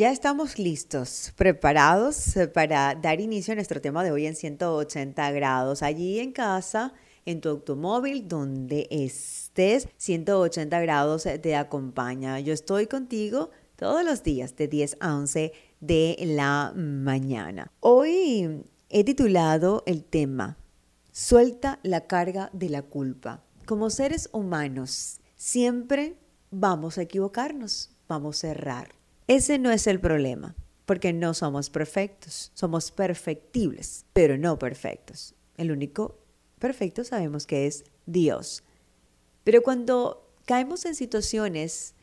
Ya estamos listos, preparados para dar inicio a nuestro tema de hoy en 180 grados. Allí en casa, en tu automóvil, donde estés, 180 grados te acompaña. Yo estoy contigo todos los días de 10 a 11 de la mañana. Hoy he titulado el tema Suelta la carga de la culpa. Como seres humanos, siempre vamos a equivocarnos, vamos a errar ese no es el problema, porque no somos perfectos, somos perfectibles, pero no perfectos. El único perfecto sabemos que es Dios. Pero cuando caemos en situaciones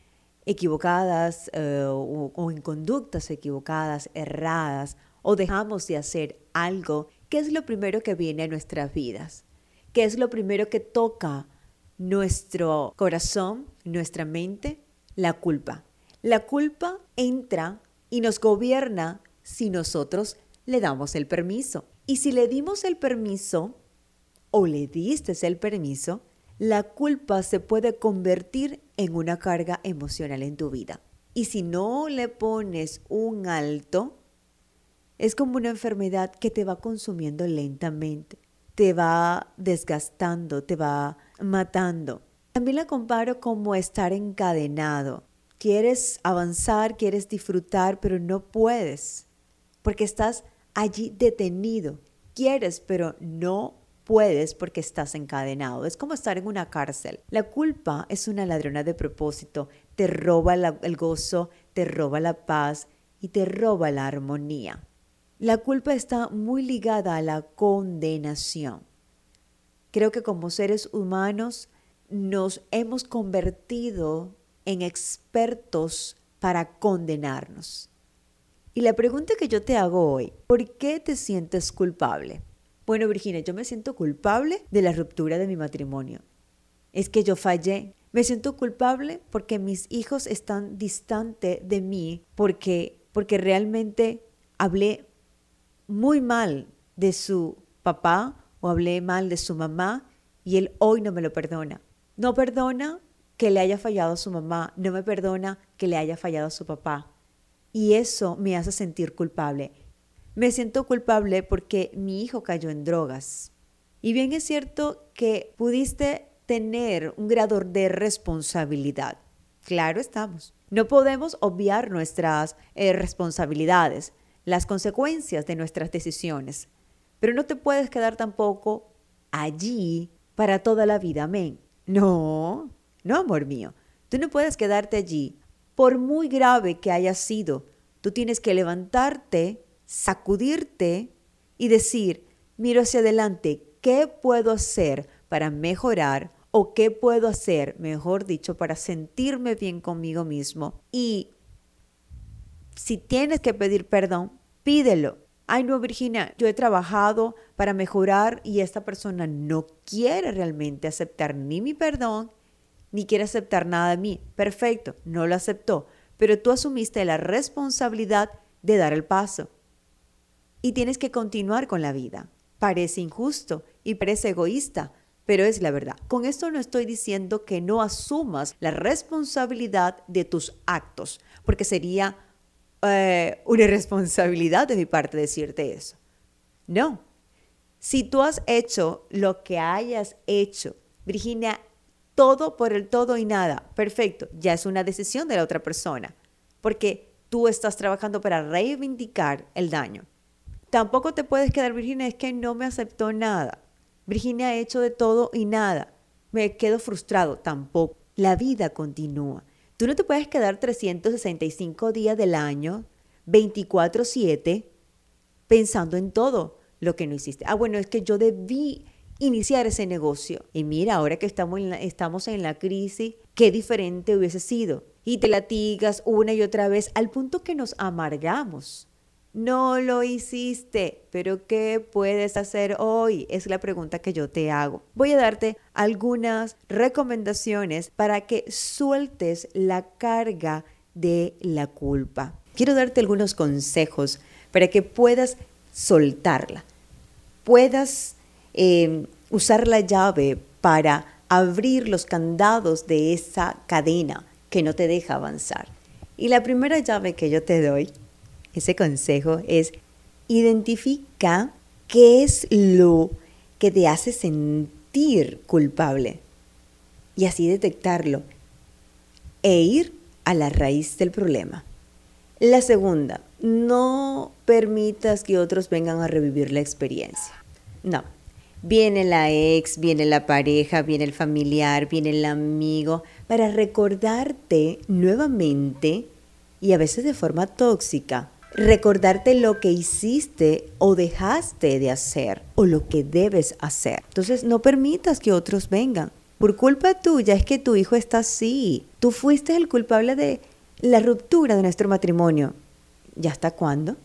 equivocadas eh, o, o en conductas equivocadas, erradas, o dejamos de hacer algo, ¿qué es lo primero que viene a nuestras vidas? ¿Qué es lo primero que toca nuestro corazón, nuestra mente? La culpa. La culpa entra y nos gobierna si nosotros le damos el permiso. Y si le dimos el permiso o le diste el permiso, la culpa se puede convertir en una carga emocional en tu vida. Y si no le pones un alto, es como una enfermedad que te va consumiendo lentamente, te va desgastando, te va matando. También la comparo como estar encadenado. Quieres avanzar, quieres disfrutar, pero no puedes, porque estás allí detenido. Quieres, pero no puedes porque estás encadenado. Es como estar en una cárcel. La culpa es una ladrona de propósito. Te roba el gozo, te roba la paz y te roba la armonía. La culpa está muy ligada a la condenación. Creo que como seres humanos nos hemos convertido en expertos para condenarnos. Y la pregunta que yo te hago hoy, ¿por qué te sientes culpable? Bueno, Virginia, yo me siento culpable de la ruptura de mi matrimonio. Es que yo fallé. Me siento culpable porque mis hijos están distantes de mí, porque, porque realmente hablé muy mal de su papá o hablé mal de su mamá y él hoy no me lo perdona. No perdona que le haya fallado a su mamá, no me perdona que le haya fallado a su papá. Y eso me hace sentir culpable. Me siento culpable porque mi hijo cayó en drogas. Y bien es cierto que pudiste tener un grado de responsabilidad. Claro estamos. No podemos obviar nuestras eh, responsabilidades, las consecuencias de nuestras decisiones. Pero no te puedes quedar tampoco allí para toda la vida. Amén. No, no, amor mío, tú no puedes quedarte allí. Por muy grave que haya sido, tú tienes que levantarte, sacudirte y decir, miro hacia adelante, ¿qué puedo hacer para mejorar? o qué puedo hacer, mejor dicho, para sentirme bien conmigo mismo. Y si tienes que pedir perdón, pídelo. Ay, no, Virginia, yo he trabajado para mejorar y esta persona no quiere realmente aceptar ni mi perdón ni quiere aceptar nada de mí. Perfecto, no lo aceptó, pero tú asumiste la responsabilidad de dar el paso. Y tienes que continuar con la vida. Parece injusto y parece egoísta, pero es la verdad. Con esto no estoy diciendo que no asumas la responsabilidad de tus actos, porque sería eh, una irresponsabilidad de mi parte decirte eso. No. Si tú has hecho lo que hayas hecho, Virginia, todo por el todo y nada. Perfecto, ya es una decisión de la otra persona, porque tú estás trabajando para reivindicar el daño. Tampoco te puedes quedar, Virginia, es que no me aceptó nada. Virginia ha hecho de todo y nada. Me quedo frustrado. Tampoco. La vida continúa. Tú no te puedes quedar 365 días del año, 24/7, pensando en todo lo que no hiciste. Ah, bueno, es que yo debí iniciar ese negocio. Y mira, ahora que estamos en la, estamos en la crisis, qué diferente hubiese sido. Y te latigas una y otra vez al punto que nos amargamos. No lo hiciste, pero ¿qué puedes hacer hoy? Es la pregunta que yo te hago. Voy a darte algunas recomendaciones para que sueltes la carga de la culpa. Quiero darte algunos consejos para que puedas soltarla, puedas Em, usar la llave para abrir los candados de esa cadena que no te deja avanzar. Y la primera llave que yo te doy, ese consejo, es identifica qué es lo que te hace sentir culpable y así detectarlo e ir a la raíz del problema. La segunda, no permitas que otros vengan a revivir la experiencia. No. Viene la ex, viene la pareja, viene el familiar, viene el amigo, para recordarte nuevamente y a veces de forma tóxica, recordarte lo que hiciste o dejaste de hacer o lo que debes hacer. Entonces no permitas que otros vengan. Por culpa tuya es que tu hijo está así. Tú fuiste el culpable de la ruptura de nuestro matrimonio. ¿Ya hasta cuándo?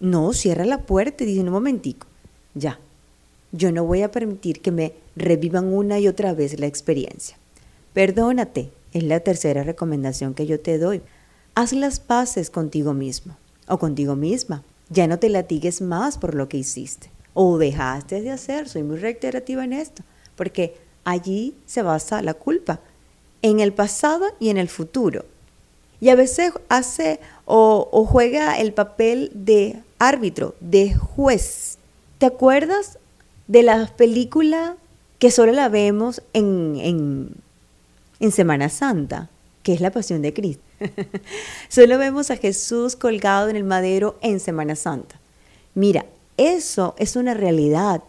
No, cierra la puerta y dice un momentico. Ya. Yo no voy a permitir que me revivan una y otra vez la experiencia. Perdónate, es la tercera recomendación que yo te doy. Haz las paces contigo mismo o contigo misma. Ya no te latigues más por lo que hiciste o dejaste de hacer. Soy muy reiterativa en esto, porque allí se basa la culpa, en el pasado y en el futuro. Y a veces hace o, juega el papel de árbitro, de juez. ¿Te acuerdas de la película que solo la vemos en, en, en Semana Santa, que es la Pasión de Cristo? solo vemos a Jesús colgado en el madero en Semana Santa. Mira, eso es una realidad.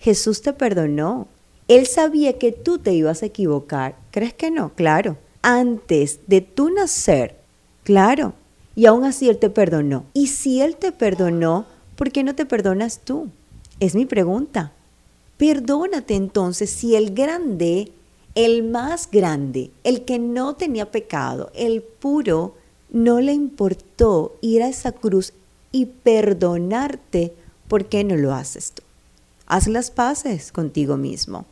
Jesús te perdonó. Él sabía que tú te ibas a equivocar. ¿Crees que no? Claro antes de tu nacer, claro, y aún así Él te perdonó. Y si Él te perdonó, ¿por qué no te perdonas tú? Es mi pregunta. Perdónate entonces si el grande, el más grande, el que no tenía pecado, el puro, no le importó ir a esa cruz y perdonarte, ¿por qué no lo haces tú? Haz las paces contigo mismo.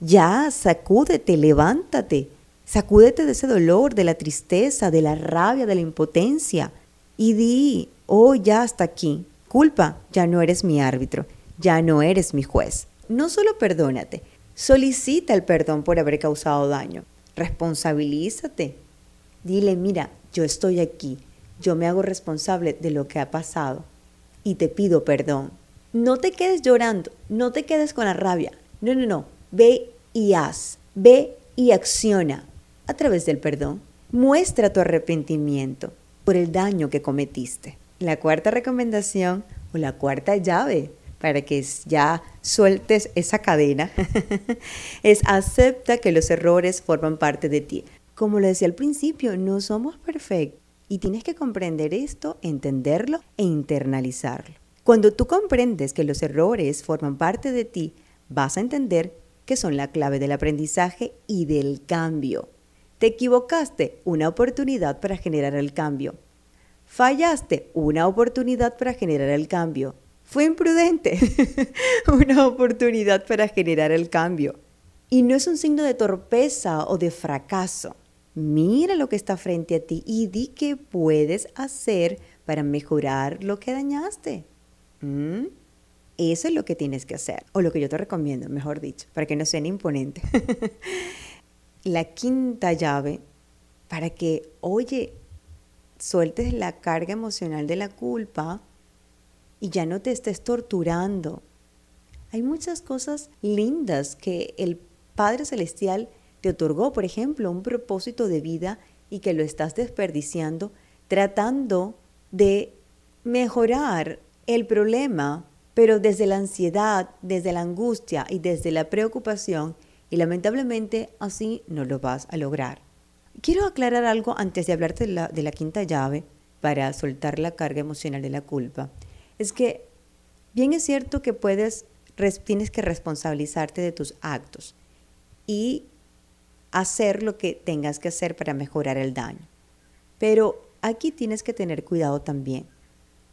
Ya, sacúdete, levántate Sacúdete de ese dolor, de la tristeza, de la rabia, de la impotencia y di, oh, ya hasta aquí. Culpa, ya no eres mi árbitro, ya no eres mi juez. No solo perdónate, solicita el perdón por haber causado daño. Responsabilízate. Dile, mira, yo estoy aquí, yo me hago responsable de lo que ha pasado y te pido perdón. No te quedes llorando, no te quedes con la rabia. No, no, no. Ve y haz, ve y acciona a través del perdón. Muestra tu arrepentimiento por el daño que cometiste. La cuarta recomendación o la cuarta llave para que ya sueltes esa cadena es acepta que los errores forman parte de ti. Como lo decía al principio, no somos perfectos y tienes que comprender esto, entenderlo e internalizarlo. Cuando tú comprendes que los errores forman parte de ti, vas a entender que son la clave del aprendizaje y del cambio. Te equivocaste, una oportunidad para generar el cambio. Fallaste, una oportunidad para generar el cambio. Fue imprudente, una oportunidad para generar el cambio. Y no es un signo de torpeza o de fracaso. Mira lo que está frente a ti y di qué puedes hacer para mejorar lo que dañaste. ¿Mm? Eso es lo que tienes que hacer, o lo que yo te recomiendo, mejor dicho, para que no sea imponente. la quinta llave para que, oye, sueltes la carga emocional de la culpa y ya no te estés torturando. Hay muchas cosas lindas que el Padre Celestial te otorgó, por ejemplo, un propósito de vida y que lo estás desperdiciando tratando de mejorar el problema, pero desde la ansiedad, desde la angustia y desde la preocupación y lamentablemente así no lo vas a lograr. Quiero aclarar algo antes de hablarte de la, de la quinta llave para soltar la carga emocional de la culpa. Es que bien es cierto que puedes, tienes que responsabilizarte de tus actos y hacer lo que tengas que hacer para mejorar el daño. Pero aquí tienes que tener cuidado también.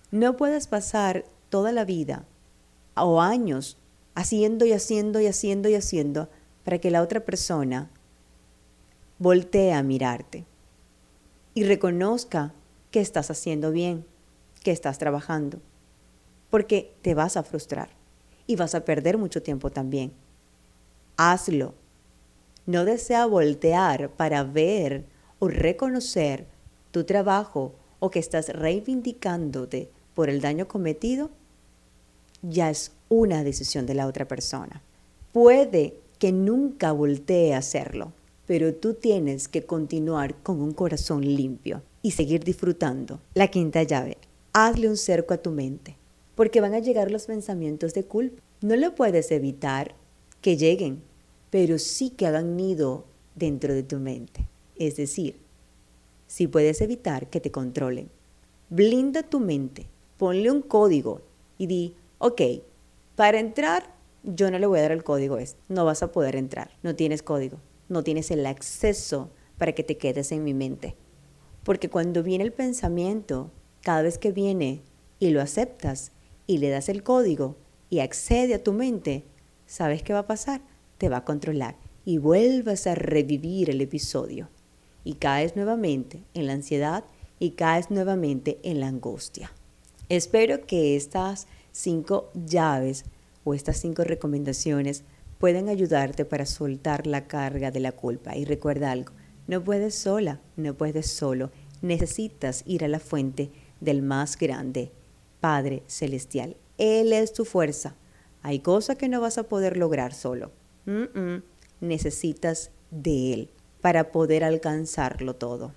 No puedes pasar toda la vida o años haciendo y haciendo y haciendo y haciendo para que la otra persona voltee a mirarte y reconozca que estás haciendo bien, que estás trabajando, porque te vas a frustrar y vas a perder mucho tiempo también. Hazlo. No desea voltear para ver o reconocer tu trabajo o que estás reivindicándote por el daño cometido, ya es una decisión de la otra persona. Puede que nunca voltee a hacerlo, pero tú tienes que continuar con un corazón limpio y seguir disfrutando. La quinta llave, hazle un cerco a tu mente, porque van a llegar los pensamientos de culpa. No lo puedes evitar que lleguen, pero sí que hagan nido dentro de tu mente. Es decir, si puedes evitar que te controlen. Blinda tu mente, ponle un código y di, ok, para entrar yo no le voy a dar el código este, no vas a poder entrar, no tienes código, no tienes el acceso para que te quedes en mi mente. Porque cuando viene el pensamiento, cada vez que viene y lo aceptas y le das el código y accede a tu mente, ¿sabes qué va a pasar? Te va a controlar y vuelvas a revivir el episodio y caes nuevamente en la ansiedad y caes nuevamente en la angustia. Espero que estas cinco llaves o estas cinco recomendaciones pueden ayudarte para soltar la carga de la culpa. Y recuerda algo, no puedes sola, no puedes solo, necesitas ir a la fuente del más grande, Padre Celestial. Él es tu fuerza. Hay cosas que no vas a poder lograr solo. Necesitas de Él para poder alcanzarlo todo.